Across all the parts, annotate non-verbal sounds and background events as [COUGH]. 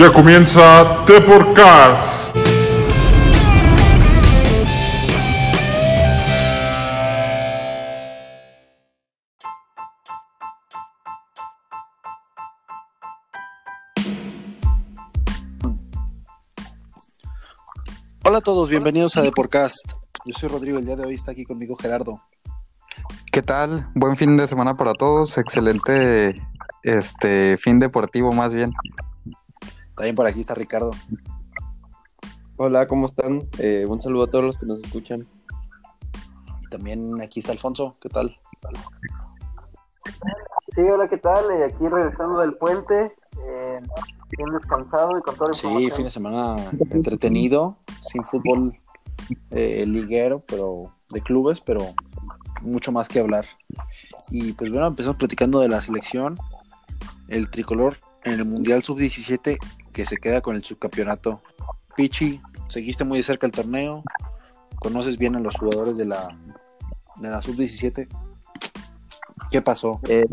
Ya comienza The Podcast. Hola a todos, bienvenidos a The Podcast. Yo soy Rodrigo, el día de hoy está aquí conmigo Gerardo. ¿Qué tal? Buen fin de semana para todos. Excelente este fin deportivo más bien. También por aquí está Ricardo. Hola, ¿cómo están? Eh, un saludo a todos los que nos escuchan. Y también aquí está Alfonso. ¿Qué tal? Sí, hola, ¿qué tal? Eh, aquí regresando del puente, eh, bien descansado y con toda la Sí, fin de semana entretenido, sin fútbol eh, liguero, pero de clubes, pero mucho más que hablar. Y pues bueno, empezamos platicando de la selección, el tricolor en el Mundial Sub-17 que se queda con el subcampeonato. Pichi, seguiste muy de cerca el torneo, conoces bien a los jugadores de la, de la Sub-17. ¿Qué pasó? Eh,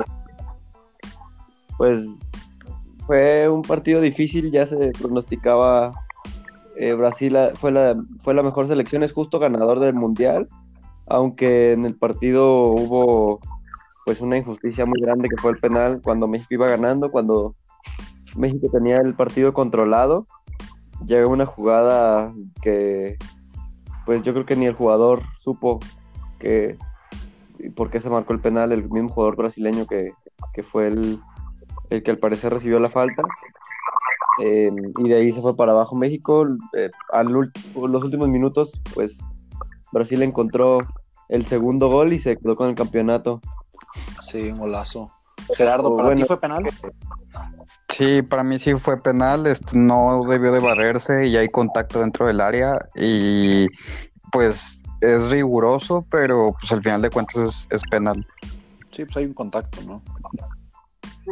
pues fue un partido difícil, ya se pronosticaba. eh, Brasil fue la, fue la mejor selección, es justo ganador del mundial, aunque en el partido hubo pues una injusticia muy grande que fue el penal cuando México iba ganando, cuando México tenía el partido controlado, llegó una jugada que pues yo creo que ni el jugador supo que por qué se marcó el penal, el mismo jugador brasileño que, que fue el, el que al parecer recibió la falta. Eh, y de ahí se fue para abajo México. Eh, al los últimos minutos, pues Brasil encontró el segundo gol y se quedó con el campeonato. Sí, un golazo. Gerardo, ¿para Bueno. ti fue penal? Sí, para mí sí fue penal, este, no debió de barrerse y hay contacto dentro del área y pues es riguroso, pero pues al final de cuentas es, es penal. Sí, pues hay un contacto, ¿no? Sí,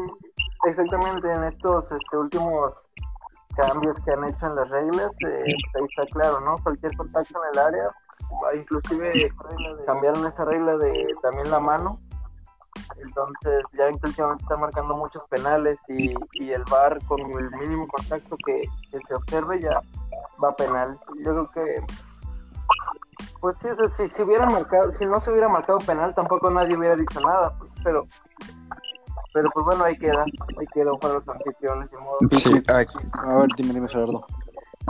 exactamente, en estos este, últimos cambios que han hecho en las reglas, eh, ahí está claro, ¿no? Cualquier contacto en el área, inclusive cambiaron esa regla de también la mano. Entonces, ya ven que últimamente están marcando muchos penales y, y el VAR con el mínimo contacto que, que se observe ya va a penal. Yo creo que, pues sí, si, si hubiera marcado, si no se hubiera marcado penal, tampoco nadie hubiera dicho nada, pues, pero pero pues bueno, ahí queda, ahí quedó para los anfitriones, de modo. Sí, aquí, A ver, dime, dime, Gerardo.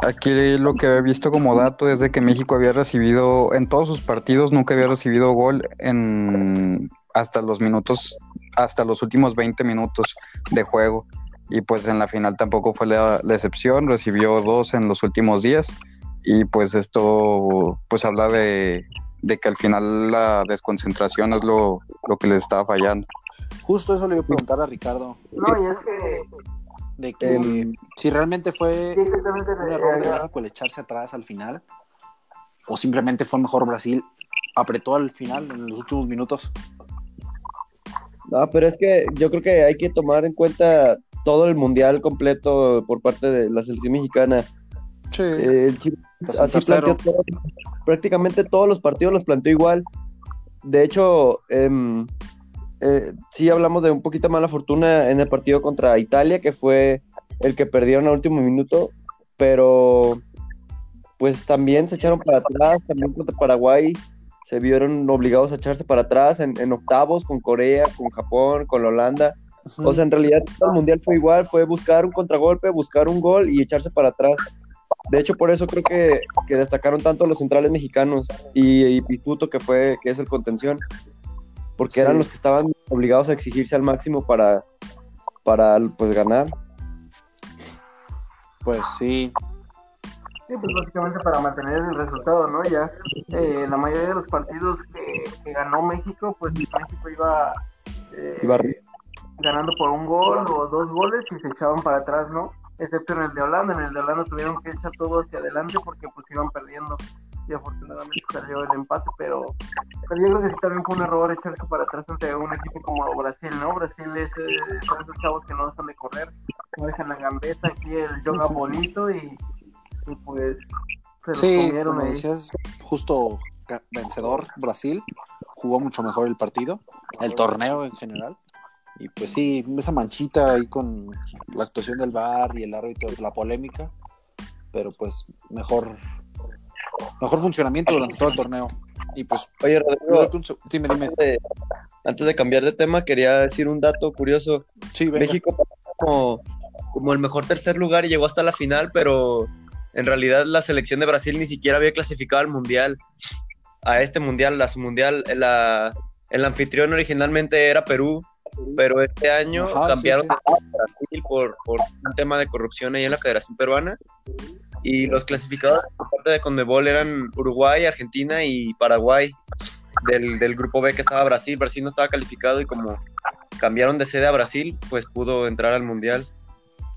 aquí lo que he visto como dato es de que México había recibido, en todos sus partidos nunca había recibido gol en hasta los minutos, hasta los últimos 20 minutos de juego. Y pues en la final tampoco fue la, la excepción, recibió dos en los últimos días. Y pues esto pues habla de, de que al final la desconcentración es lo, lo que les estaba fallando. Justo eso le iba a preguntar a Ricardo, No, y es que, de que Em, si realmente fue sí, un error de México el echarse atrás al final, o simplemente fue mejor Brasil, apretó al final en los últimos minutos. No, pero es que yo creo que hay que tomar en cuenta todo el mundial completo por parte de la selección mexicana. Sí. Eh, el Chivas Pues un así planteó todo- prácticamente todos los partidos los planteó igual. De hecho, em, eh, sí hablamos de un poquito mala fortuna en el partido contra Italia, que fue el que perdieron al último minuto, pero pues también se echaron para atrás, también contra Paraguay se vieron obligados a echarse para atrás en, en octavos con Corea, con Japón, con la Holanda. O sea, en realidad el mundial fue igual, fue buscar un contragolpe, buscar un gol y echarse para atrás. De hecho, por eso creo que, que destacaron tanto los centrales mexicanos y, y Pituto, que fue, que es el contención, porque Sí. eran los que estaban obligados a exigirse al máximo para, para pues ganar. Pues sí, Sí, pues básicamente para mantener el resultado, ¿no? Ya eh, la mayoría de los partidos que, que ganó México, pues México iba, eh, Iba- ganando por un gol o dos goles y se echaban para atrás, ¿no? Excepto en el de Holanda, en el de Holanda tuvieron que echar todo hacia adelante porque pues iban perdiendo y afortunadamente salió el empate, pero, pero yo creo que sí también fue un error echarse para atrás ante un equipo como Brasil, ¿no? Brasil es, eh, son esos chavos que no dejan de correr, no dejan la gambeta, aquí el yoga bonito y, y pues se lo sí, comieron como ahí. decías, justo vencedor Brasil, jugó mucho mejor el partido, el torneo en general, Y pues sí, esa manchita ahí con la actuación del bar y el árbitro, la polémica, pero pues mejor mejor funcionamiento durante todo el torneo. Y pues, Oye, Rodrigo, dime, dime. antes de, antes de cambiar de tema, quería decir un dato curioso. Sí, venga. México como, como el mejor tercer lugar y llegó hasta la final, pero en realidad la selección de Brasil ni siquiera había clasificado al mundial. A este mundial, a su mundial, la- el anfitrión originalmente era Perú, pero este año Ajá, cambiaron sí, a Brasil por, por un tema de corrupción ahí en la Federación Peruana. Y los clasificados por parte de Conmebol eran Uruguay, Argentina y Paraguay. Del, del grupo B que estaba Brasil. Brasil no estaba calificado y como cambiaron de sede a Brasil, pues pudo entrar al mundial.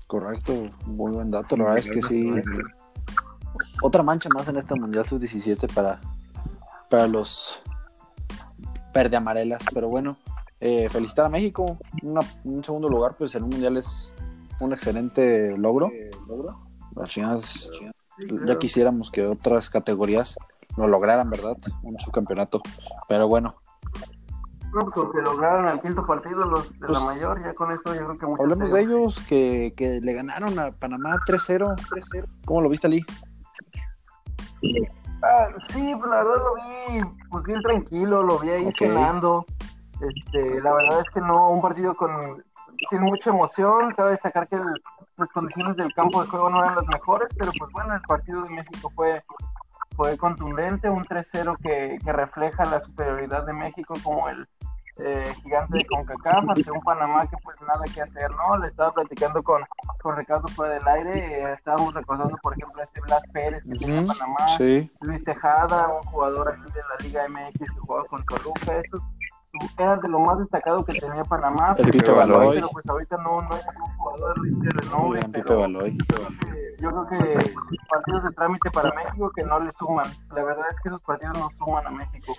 Correcto, muy buen dato. La verdad es que sí. Otra mancha más en este Mundial Sub-17 para, para los verde amarelas. Pero bueno, eh, felicitar a México. Una- un segundo lugar, pues en un Mundial es un excelente logro. Las chicas, ya quisiéramos que otras categorías lo lograran, ¿verdad? Un subcampeonato. Pero bueno, No, pues con que lograron el quinto partido los de Pues, la mayor, ya con eso yo creo que mucho hablemos de ellos que, que le ganaron a Panamá 3-0. 3-0. ¿Cómo lo viste, Ali? Ah, sí, pues la verdad lo vi pues bien tranquilo, lo vi ahí Ok. cenando. Este, la verdad es que no, un partido con sin mucha emoción, cabe destacar que el- las condiciones del campo de juego no eran las mejores, pero pues bueno, el partido de México fue fue contundente, un 3-0 que, que refleja la superioridad de México como el eh, gigante de CONCACAF ante un Panamá que pues nada que hacer, ¿no? Le estaba platicando con, con Ricardo fuera del aire, eh, estábamos recordando por ejemplo a este Blas Pérez que tenía Ujú, Panamá, Sí. Luis Tejada, un jugador aquí de la Liga MX que jugaba con Toluca, esos eran de lo más destacado que tenía Panamá, El Pipe Baloy. Pero pues ahorita no, no es un jugador de El renombre, gran Pipe Baloy. yo creo que partidos de trámite para México que no le suman, la verdad es que esos partidos no suman a México.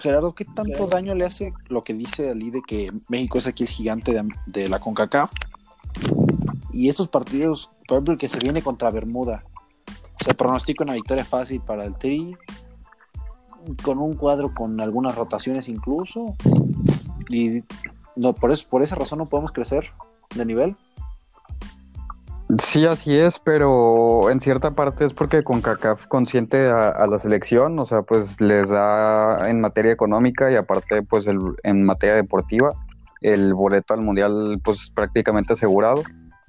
Gerardo, ¿qué tanto daño le hace lo que dice Ali de que México es aquí el gigante de, de la CONCACAF? Y esos partidos, por ejemplo, el que se viene contra Bermuda, se pronostica una victoria fácil para el Tri, con un cuadro con algunas rotaciones incluso, y no, por, eso, por esa razón no podemos crecer de nivel. Sí, así es, pero en cierta parte es porque CONCACAF consiente a, a la selección, o sea, pues les da en materia económica y aparte, pues el- en materia deportiva, el boleto al mundial, pues prácticamente asegurado.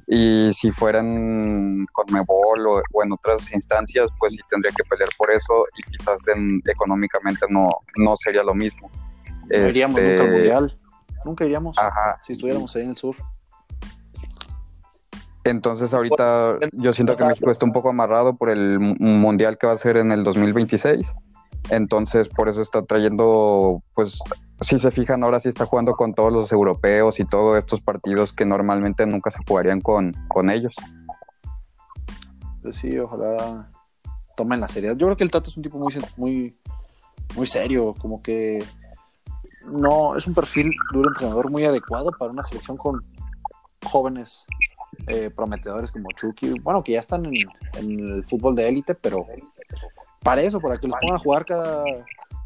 Y si fueran con Mebol o, o en otras instancias, pues sí tendría que pelear por eso y quizás en- económicamente no, no sería lo mismo. No iríamos Este, nunca al Mundial. Nunca iríamos Ajá, si estuviéramos ahí en el sur. Entonces ahorita yo siento que México está un poco amarrado por el mu- mundial que va a ser en el 2026. Entonces por eso está trayendo, pues si se fijan ahora sí está jugando con todos los europeos y todos estos partidos que normalmente nunca se jugarían con, con ellos. Pues sí, ojalá tomen la seriedad. Yo creo que el Tato es un tipo muy, muy, muy serio, como que no es un perfil de un entrenador muy adecuado para una selección con jóvenes eh, prometedores como Chucky, bueno, que ya están en, en el fútbol de élite, pero para eso, para que los pongan a jugar cada,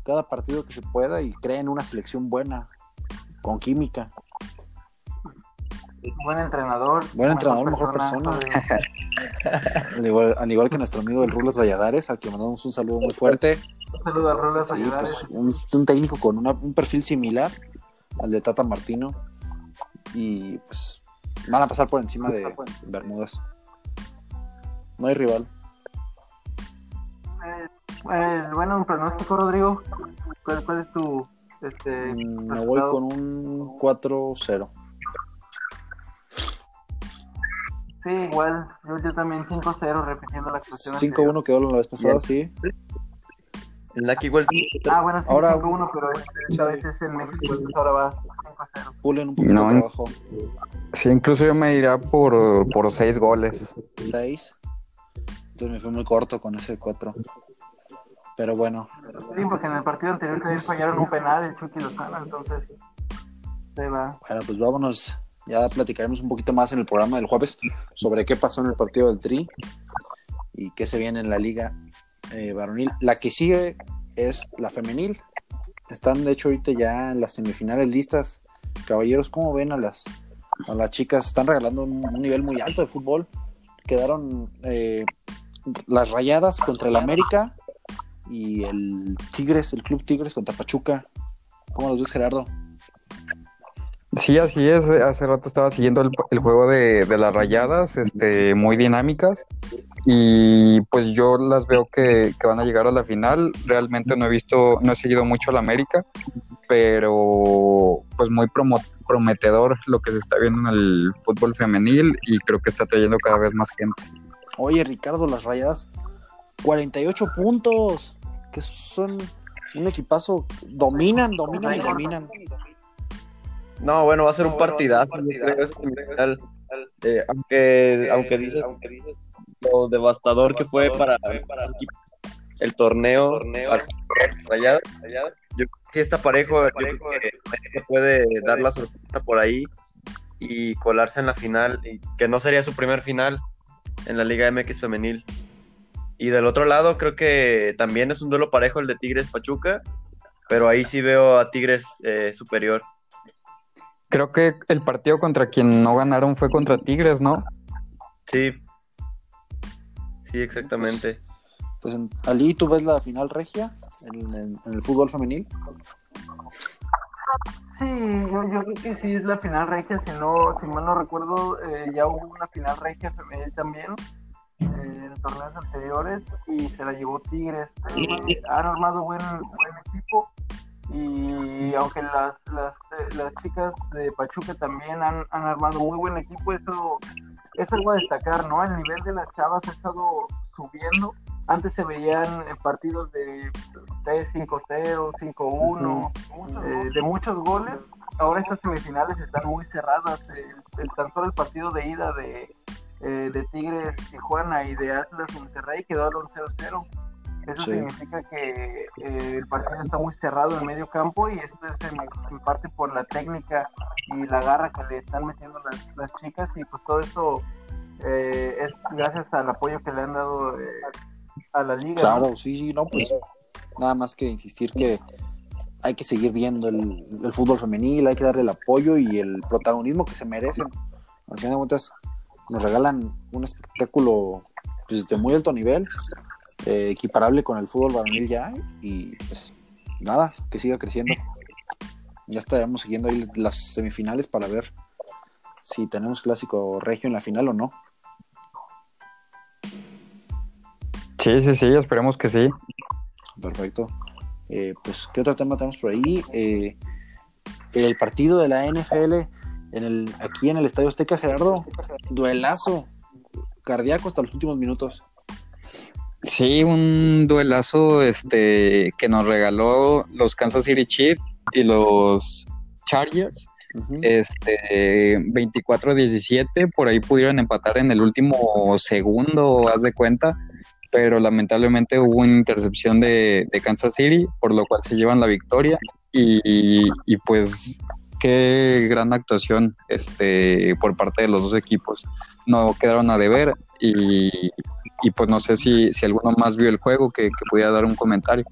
cada partido que se pueda y creen una selección buena, con química. Buen entrenador. Buen entrenador, mejor Al igual, al igual que nuestro amigo el Rulas Valladares, al que mandamos un saludo muy fuerte. Un saludo a Rolas Sí, Valladares. pues, un, un técnico con una- un perfil similar al de Tata Martino. Y pues van a pasar por encima de Bermudas. No hay rival. Eh, eh, bueno, un pronóstico, Rodrigo. ¿Cuál, cuál es tu. Este, Mm, Me voy resultado? con un 4-0. Sí, igual. Yo, yo también 5-0, repitiendo la actuación. 5-1 quedó la vez pasada, sí. En la que igual sí, Ah, bueno, sí, Ahora- 5-1, pero esta vez es en México, entonces ahora va 5-0. Pulen un poquito No, de trabajo. Sí, incluso yo me iría por, por seis goles. 6. Entonces me fui muy corto con ese 4. Pero bueno, Sí, porque en el partido anterior también fallaron un penal, el Chucky Lozano, entonces se va. Bueno, pues vámonos. Ya platicaremos un poquito más en el programa del jueves sobre qué pasó en el partido del Tri y qué se viene en la liga eh, varonil. La que sigue es la femenil. Están, de hecho, ahorita ya en las semifinales listas Caballeros, ¿cómo ven a las, a las chicas? Están regalando un, nivel muy alto de fútbol. Quedaron eh, las rayadas contra el América y el Tigres, el Club Tigres contra Pachuca. ¿Cómo los ves, Gerardo? Sí, así es. Hace rato estaba siguiendo el, juego de, las rayadas, este, muy dinámicas. Y pues yo las veo que, van a llegar a la final. Realmente no he visto, no he seguido mucho a América, pero pues muy promo, prometedor lo que se está viendo en el fútbol femenil y creo que está trayendo cada vez más gente. Oye, Ricardo, las rayadas, 48 puntos, que son un equipazo, dominan, dominan y dominan. No, bueno, va a ser un partidazo. Eh, aunque, aunque dices, aunque dices lo devastador que fue para, para el torneo, Rayadas, yo creo que sí está parejo, yo creo que puede dar la sorpresa por ahí y colarse en la final, y que no sería su primer final en la Liga MX femenil. Y del otro lado creo que también es un duelo parejo el de Tigres Pachuca, pero ahí sí veo a Tigres eh, superior. Creo que el partido contra quien no ganaron fue contra Tigres, ¿no? Sí. Sí, exactamente. Pues, pues Ali, ¿tú ves la final regia en, en, en el fútbol femenil? Sí, yo, yo, creo que sí es la final regia, si no, si mal no recuerdo, eh, ya hubo una final regia femenil también eh, en torneos anteriores y se la llevó Tigres. Eh, han armado buen, buen equipo y aunque las, las, las chicas de Pachuca también han, han, armado muy buen equipo, eso es algo a destacar, ¿no? El nivel de las chavas ha estado subiendo. Antes se veían partidos de 3-5-0, 5-1, eh, de muchos goles. Ahora estas semifinales están muy cerradas. El, el tan solo el partido de ida de, eh, de Tigres Tijuana y de Atlas Monterrey quedaron 0-0. Eso sí. significa que eh, el partido está muy cerrado en medio campo y esto es en, en, parte por la técnica y la garra que le están metiendo las, las chicas y pues todo eso eh, es gracias al apoyo que le han dado eh, a la liga. Claro, ¿no? sí, sí, no, pues nada más que insistir que hay que seguir viendo el, fútbol femenil, hay que darle el apoyo y el protagonismo que se merecen. Al final de cuentas, nos regalan un espectáculo pues, de muy alto nivel eh, equiparable con el fútbol varonil ya y pues nada, que siga creciendo. Ya estaremos siguiendo ahí las semifinales para ver si tenemos clásico regio en la final o no. Sí, sí, sí, esperemos que sí. Perfecto. Eh, pues, ¿qué otro tema tenemos por ahí? Eh, el partido de la NFL en el, aquí en el Estadio Azteca, Gerardo, duelazo cardíaco hasta los últimos minutos. Sí, un duelazo este, que nos regaló los Kansas City Chiefs y los Chargers. Uh -huh. Este 24-17, por ahí pudieron empatar en el último segundo, haz de cuenta, pero lamentablemente hubo una intercepción de, de Kansas City, por lo cual se llevan la victoria. Y, y, pues qué gran actuación este, por parte de los dos equipos. No quedaron a deber y, y pues no sé si, si alguno más vio el juego que, que pudiera dar un comentario.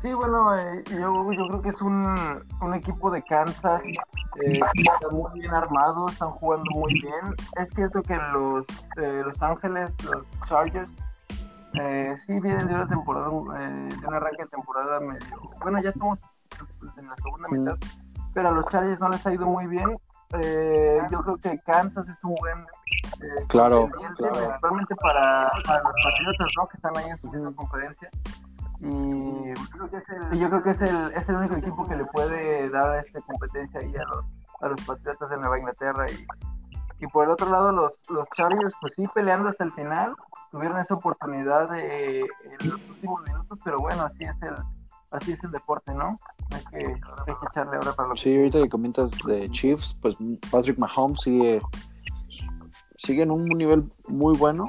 Sí, bueno, eh, yo, yo, creo que es un, un equipo de Kansas eh, que está muy bien armado, están jugando muy bien. Es cierto que los eh, Los Ángeles, los Chargers, eh, sí vienen de una temporada, eh, de un arranque de temporada medio. Bueno, ya estamos en la segunda mitad, pero a los Chargers no les ha ido muy bien. Eh, yo creo que Kansas es un buen eh, claro, claro. para, para, los patriotas ¿no? que están ahí en su conferencia y creo que es el, yo creo que es el, es el único equipo que le puede dar esta competencia ahí a los, a los patriotas de Nueva Inglaterra y, y por el otro lado los, los Chargers pues sí peleando hasta el final tuvieron esa oportunidad de, en los últimos minutos pero bueno así es el así es el deporte, ¿no? Hay que, hay que echarle ahora para lo Sí, ahorita que comentas de Chiefs, pues Patrick Mahomes sigue, sigue en un nivel muy bueno.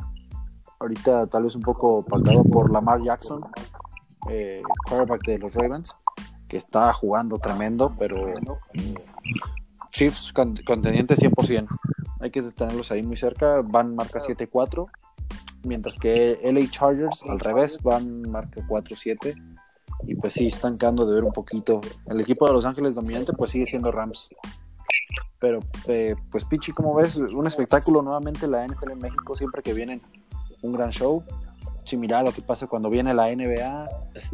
Ahorita tal vez un poco opacado por Lamar Jackson, eh, de los Ravens, que está jugando tremendo, pero Chiefs contendiente 100%. Hay que tenerlos ahí muy cerca. Van marca 7-4, mientras que LA Chargers al revés van marca 4-7 Y pues sí, están quedando de ver un poquito. El equipo de Los Ángeles dominante pues sigue siendo Rams. Pero eh, pues Pichi, como ves, un espectáculo nuevamente la NFL en México, siempre que vienen un gran show. Similar a lo que pasa cuando viene la NBA,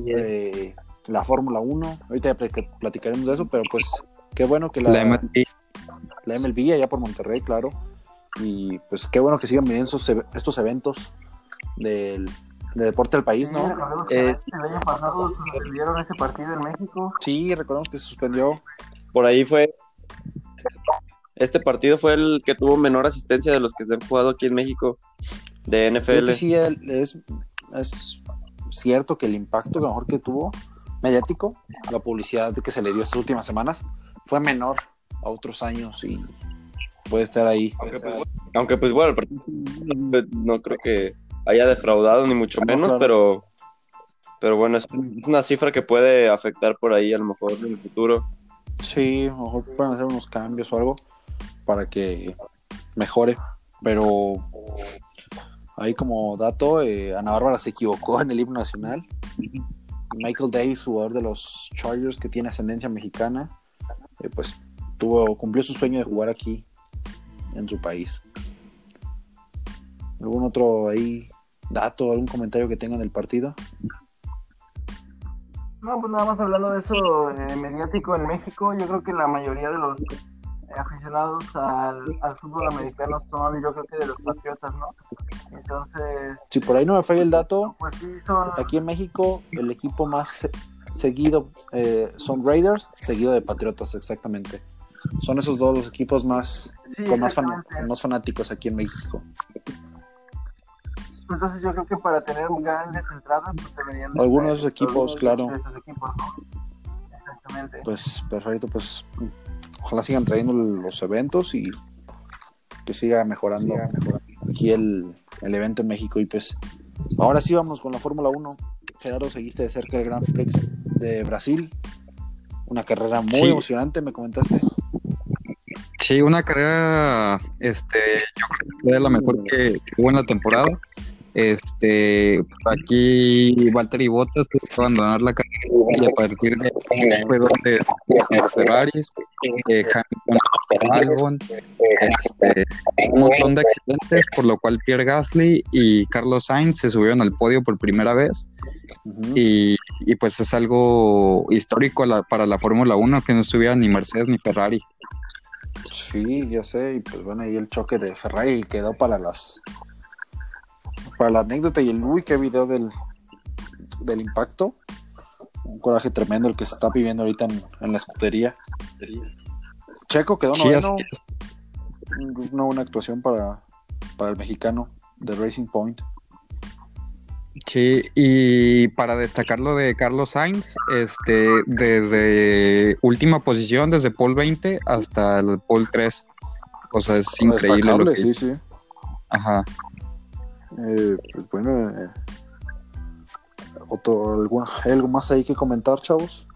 eh, la Fórmula 1. Ahorita platicaremos de eso, pero pues qué bueno que la, La MLB. la MLB allá por Monterrey, claro. Y pues qué bueno que sigan viniendo esos e- estos eventos del, del deporte del país, Sí, ¿no? recordemos que Eh, el año pasado suspendieron ese partido en México. Sí, recordemos que se suspendió. Por ahí fue. Este partido fue el que tuvo menor asistencia de los que se han jugado aquí en México de Creo NFL. que sí, es, es cierto que el impacto que mejor que tuvo mediático, la publicidad que se le dio estas últimas semanas, fue menor a otros años y puede estar ahí. Aunque pues, bueno, aunque, pues, bueno, no, creo que haya defraudado ni mucho No, menos, claro. pero pero bueno, es, es una cifra que puede afectar por ahí a lo mejor en el futuro. Sí, a lo mejor pueden hacer unos cambios o algo para que mejore. Pero ahí como dato, eh, Ana Bárbara se equivocó en el himno nacional. Michael Davis, jugador de los Chargers que tiene ascendencia mexicana, eh, pues tuvo, cumplió su sueño de jugar aquí en su país. ¿Algún otro ahí dato, algún comentario que tengan del partido? No, pues nada más hablando de eso eh, mediático en México, yo creo que la mayoría de los aficionados al, al fútbol americano son, yo creo que de los patriotas, ¿no? Entonces, Si por ahí no me falla el dato, pues sí, son. Aquí en México, el equipo más se- seguido eh, son Raiders, seguido de Patriotas, exactamente. Son esos dos los equipos más, sí, con más, fan- más fanáticos aquí en México. Entonces, yo creo que para tener grandes entradas, pues deberían. de Algunos de esos equipos, claro. de esos equipos, ¿no? Exactamente. Pues perfecto, pues ojalá sigan trayendo los eventos y que siga mejorando aquí el, el evento en México. Y pues ahora sí vamos con la Fórmula 1. Gerardo, seguiste de cerca el Grand Prix de Brasil. Una carrera muy Sí. emocionante, me comentaste. Sí, una carrera, este, yo creo que fue la mejor que, que hubo en la temporada. Este, aquí Valtteri Bottas tuvo que abandonar la carrera y a partir de ahí fue donde los Ferraris, eh, Hamilton, Albon, este, un montón de accidentes, por lo cual Pierre Gasly y Carlos Sainz se subieron al podio por primera vez. Y, y pues es algo histórico la- para la Fórmula 1 que no estuviera ni Mercedes ni Ferrari. Sí, ya sé, y pues bueno, ahí el choque de Ferrari quedó para las para la anécdota y el uy, qué video del, del impacto. Un coraje tremendo el que se está viviendo ahorita en, en la escudería. Checo quedó noveno. Una buena actuación para, para el mexicano de Racing Point. Sí, y para destacar lo de Carlos Sainz, este, desde última posición, desde pole 20 hasta el pole 3. O sea, es increíble lo que sí, sí. Ajá. Eh, pues bueno, eh, otro, algún- ¿hay algo más ahí que comentar, chavos?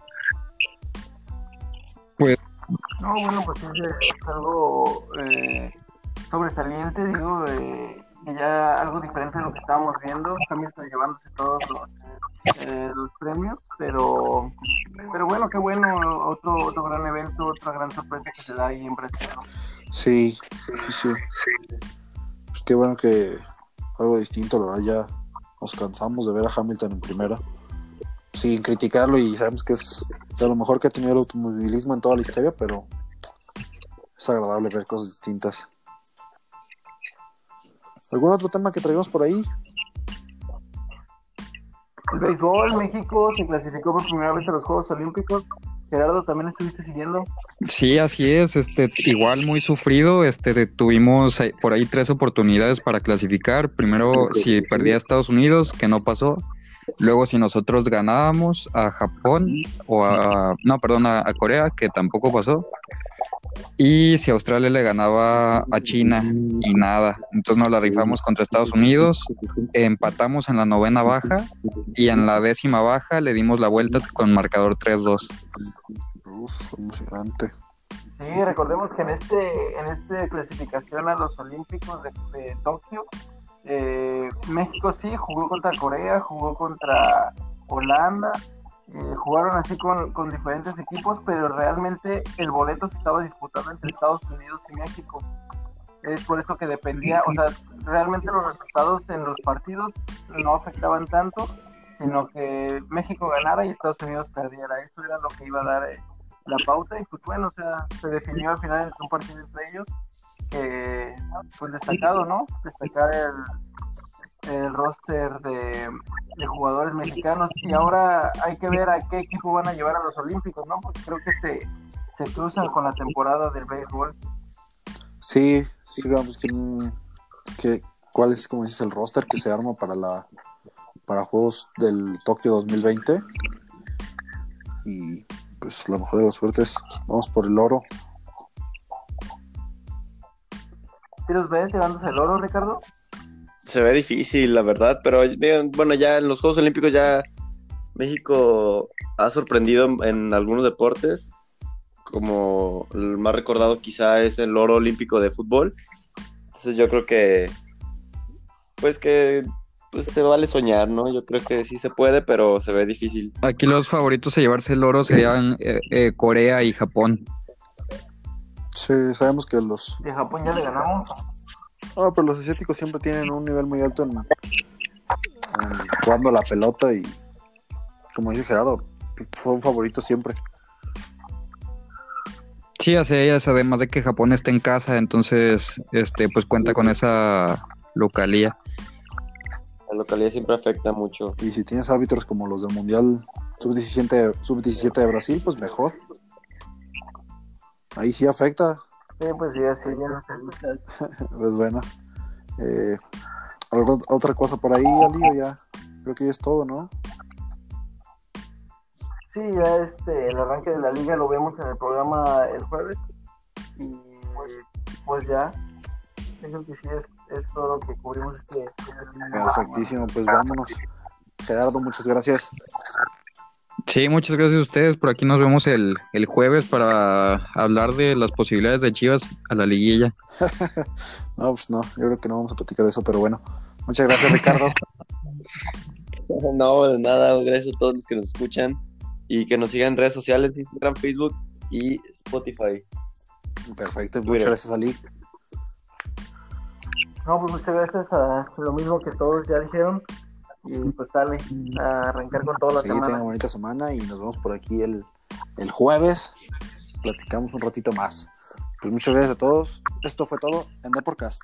No, bueno, pues es, es algo eh, sobresaliente, digo, eh, que ya algo diferente de lo que estábamos viendo. Hamilton llevándose todos los, eh, los premios, pero pero bueno, qué bueno, otro otro gran evento, otra gran sorpresa que se da ahí en Brasil. ¿no? Sí, sí, sí. Pues qué bueno que algo distinto, la verdad, ya nos cansamos de ver a Hamilton en primera. Sin criticarlo y sabemos que es de lo mejor que ha tenido el automovilismo en toda la historia, pero es agradable ver cosas distintas. ¿Algún otro tema que traigamos por ahí? El béisbol, México se clasificó por primera vez a los Juegos Olímpicos. Gerardo, ¿también estuviste siguiendo? Sí, así es, este, igual muy sufrido, este, tuvimos eh, por ahí tres oportunidades para clasificar. Primero, si perdía a Estados Unidos, que no pasó. Luego, si nosotros ganábamos a Japón o a, no, perdón, a Corea, que tampoco pasó. Y si Australia le ganaba a China y nada. Entonces nos la rifamos contra Estados Unidos, empatamos en la novena baja y en la décima baja le dimos la vuelta con marcador 3-2. Uf, emocionante. Sí, recordemos que en este en este clasificación a los Olímpicos de, de Tokio, eh, México sí jugó contra Corea, jugó contra Holanda, eh, jugaron así con, con diferentes equipos, pero realmente el boleto se estaba disputando entre Estados Unidos y México. Es por eso que dependía, o sea, realmente los resultados en los partidos no afectaban tanto, sino que México ganara y Estados Unidos perdiera. Eso era lo que iba a dar eh, la pauta y pues bueno, o sea, se definió al final en un partido entre ellos que pues destacado, ¿no? Destacar el, el roster de, de jugadores mexicanos y ahora hay que ver a qué equipo van a llevar a los Olímpicos, ¿no? Porque creo que se, se cruzan con la temporada del béisbol. Sí, sí, veamos quién, qué, cuál es, como dices, el roster que se arma para la para Juegos del Tokio 2020. Y pues la mejor de las suertes, vamos por el oro. ¿Sí los ves llevándose el oro, Ricardo? Se ve difícil, la verdad, pero bueno, ya en los Juegos Olímpicos ya México ha sorprendido en, en algunos deportes, como el más recordado quizá es el oro olímpico de fútbol. Entonces yo creo que, pues que pues se vale soñar, ¿no? Yo creo que sí se puede, pero se ve difícil. Aquí los favoritos a llevarse el oro serían eh, eh, Corea y Japón. Sí, sabemos que los. De Japón ya le ganamos. Ah, pero los asiáticos siempre tienen un nivel muy alto en, en jugando la pelota y, como dice Gerardo, fue un favorito siempre. Sí, así es, además de que Japón está en casa, entonces este pues cuenta con esa localía. La localidad siempre afecta mucho. Y si tienes árbitros como los del Mundial Sub-17 sub -17 de Brasil, pues mejor. Ahí sí afecta. Sí, pues sí, así ya no sé. [LAUGHS] Pues bueno. Eh, ¿algo- otra cosa por ahí, Ali, ya. Creo que ya es todo, ¿no? Sí, ya este, el arranque de la liga lo vemos en el programa el jueves. Y pues ya, creo que sí es, es todo lo que cubrimos este. Perfectísimo, pues vámonos. Gerardo, muchas gracias. Sí, muchas gracias a ustedes. Por aquí nos vemos el, el jueves para hablar de las posibilidades de Chivas a la liguilla. [LAUGHS] No, pues no, yo creo que no vamos a platicar de eso, pero bueno. Muchas gracias, Ricardo. [LAUGHS] No, de nada, gracias a todos los que nos escuchan y que nos sigan en redes sociales, Instagram, Facebook y Spotify. Perfecto, muchas gracias, Ali. No, pues muchas gracias a lo mismo que todos ya dijeron. Y pues sale a arrancar con toda la Sí, tengan semana. una bonita semana y nos vemos por aquí el, el jueves. Platicamos un ratito más. Pues muchas gracias a todos. Esto fue todo en The Podcast.